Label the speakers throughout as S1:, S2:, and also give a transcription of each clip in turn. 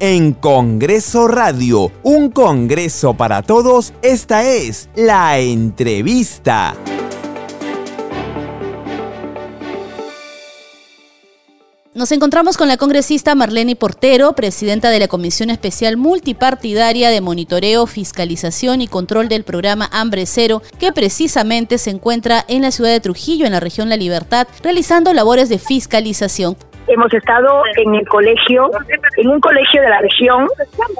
S1: en Congreso Radio, un Congreso para todos. Esta es la entrevista.
S2: Nos encontramos con la congresista Marlene Portero, presidenta de la Comisión Especial Multipartidaria de Monitoreo, Fiscalización y Control del programa Hambre Cero, que precisamente se encuentra en la ciudad de Trujillo, en la región La Libertad, realizando labores de fiscalización.
S3: Hemos estado en el colegio, en un colegio de la región,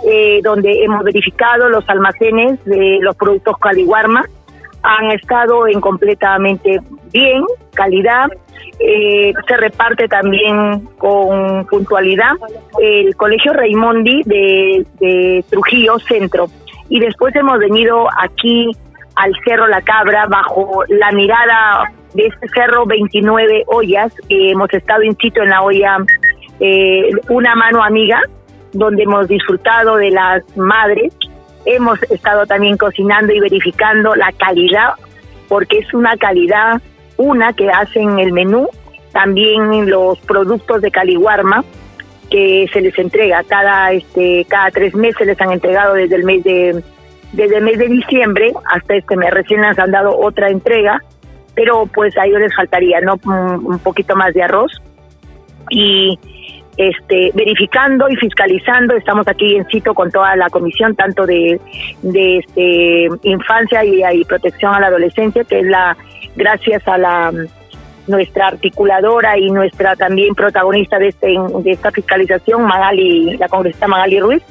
S3: eh, donde hemos verificado los almacenes de los productos Caliguarma. Han estado en completamente bien, calidad, eh, se reparte también con puntualidad el Colegio Raimondi de, Trujillo Centro. Y después hemos venido aquí al Cerro La Cabra bajo la mirada de este cerro 29 ollas. hemos estado in situ en la olla eh, Una Mano Amiga, donde hemos disfrutado de las madres. Hemos estado también cocinando y verificando la calidad, porque es una calidad una que hacen el menú, también los productos de Caliguarma que se les entrega cada este cada tres meses les han entregado desde el mes de desde el mes de diciembre hasta este mes recién les han dado otra entrega pero pues a ellos les faltaría no un poquito más de arroz y este, verificando y fiscalizando. Estamos aquí en sitio con toda la comisión, tanto de, de este, infancia y, y, protección a la adolescencia, que es la, gracias a la nuestra articuladora y nuestra también protagonista de, este, de esta fiscalización, Magali, la congresista Magali Ruiz,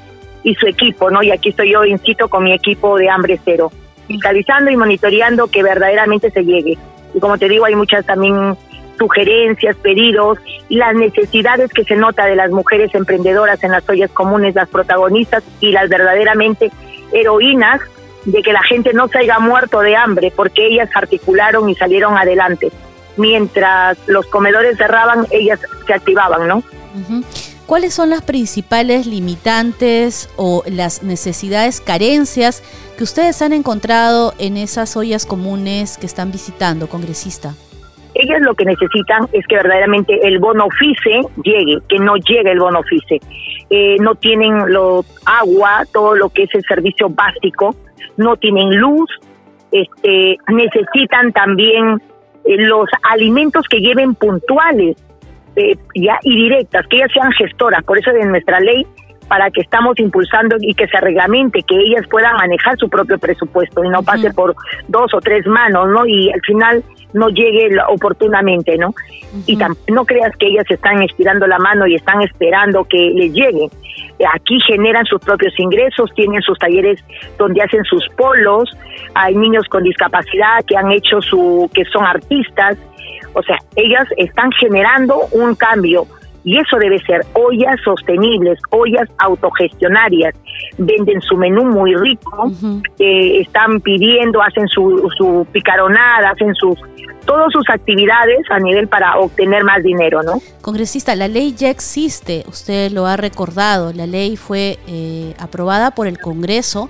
S3: y su equipo, ¿no? Y aquí estoy yo, incito, con mi equipo de Hambre Cero, fiscalizando y monitoreando que verdaderamente se llegue. Y como te digo, hay muchas también sugerencias, pedidos y las necesidades que se nota de las mujeres emprendedoras en las ollas comunes, las protagonistas y las verdaderamente heroínas de que la gente no se haya muerto de hambre porque ellas articularon y salieron adelante. Mientras los comedores cerraban, ellas se activaban, ¿no?
S2: ¿Cuáles son las principales limitantes o las necesidades, carencias que ustedes han encontrado en esas ollas comunes que están visitando, congresista?
S3: Ellas lo que necesitan es que verdaderamente el bono ofice llegue, que no llegue el bono ofice. Eh, no tienen lo, agua, todo lo que es el servicio básico, no tienen luz, este, necesitan también eh, los alimentos que lleven puntuales eh, ya y directas, que ellas sean gestoras. Por eso en nuestra ley para que estamos impulsando y que se reglamente, que ellas puedan manejar su propio presupuesto y no pase por dos o tres manos, ¿no? Y al final no llegue oportunamente, ¿no? Y no creas que ellas están estirando la mano y están esperando que les llegue. Aquí generan sus propios ingresos, tienen sus talleres donde hacen sus polos, hay niños con discapacidad que han hecho su, que son artistas, o sea, ellas están generando un cambio y eso debe ser ollas sostenibles, ollas autogestionarias. Venden su menú muy rico, eh, están pidiendo, hacen su, su picaronada, hacen sus todas sus actividades a nivel para obtener más dinero, ¿no?
S2: Congresista, la ley ya existe, usted lo ha recordado, la ley fue eh, aprobada por el Congreso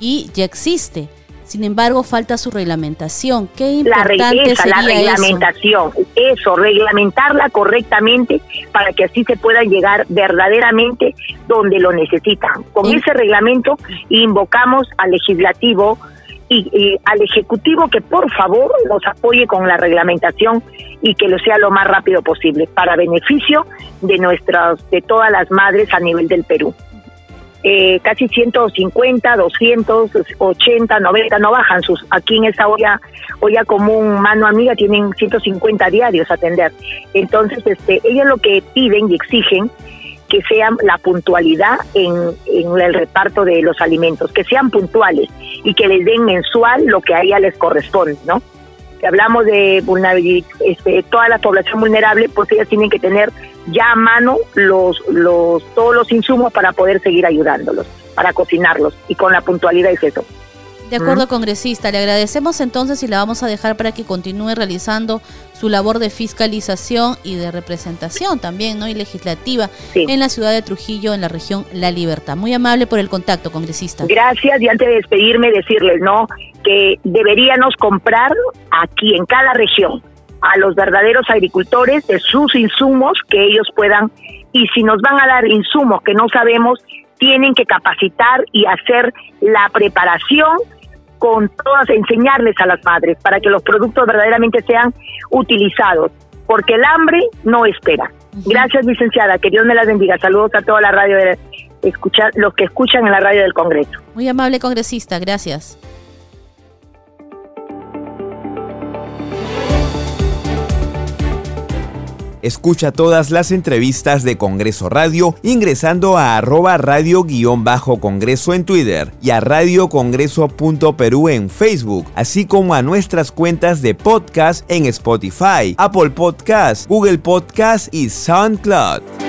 S2: y ya existe. Sin embargo, falta su reglamentación. ¿Qué importante
S3: la, sería la reglamentación, eso? reglamentarla correctamente para que así se pueda llegar verdaderamente donde lo necesitan. Con ese reglamento invocamos al legislativo y, al ejecutivo que por favor nos apoye con la reglamentación y que lo sea lo más rápido posible para beneficio de nuestras de todas las madres a nivel del Perú eh, casi 150, 280, 90, no bajan sus, aquí en esta olla, olla común mano amiga tienen 150 diarios a atender. Entonces, este, ellos lo que piden y exigen que sean la puntualidad en, en el reparto de los alimentos, que sean puntuales y que les den mensual lo que a ella les corresponde, ¿no? Si hablamos de este, toda la población vulnerable, pues ellas tienen que tener ya a mano los, los, todos los insumos para poder seguir ayudándolos, para cocinarlos. Y con la puntualidad es eso.
S2: De acuerdo, congresista. Le agradecemos entonces y la vamos a dejar para que continúe realizando su labor de fiscalización y de representación también, ¿no? Y legislativa en la ciudad de Trujillo, en la región La Libertad. Muy amable por el contacto, congresista.
S3: Gracias y antes de despedirme decirles, ¿no? Que deberíamos comprar aquí en cada región a los verdaderos agricultores de sus insumos que ellos puedan y si nos van a dar insumos que no sabemos, tienen que capacitar y hacer la preparación con todas, enseñarles a las madres para que los productos verdaderamente sean utilizados, porque el hambre no espera. Gracias, licenciada, que Dios me las bendiga. Saludos a toda la radio, de, escuchar, los que escuchan en la radio del Congreso.
S2: Muy amable congresista, gracias.
S1: Escucha todas las entrevistas de Congreso Radio ingresando a arroba radio-congreso en Twitter y a radiocongreso.perú en Facebook, así como a nuestras cuentas de podcast en Spotify, Apple Podcast, Google Podcast y SoundCloud.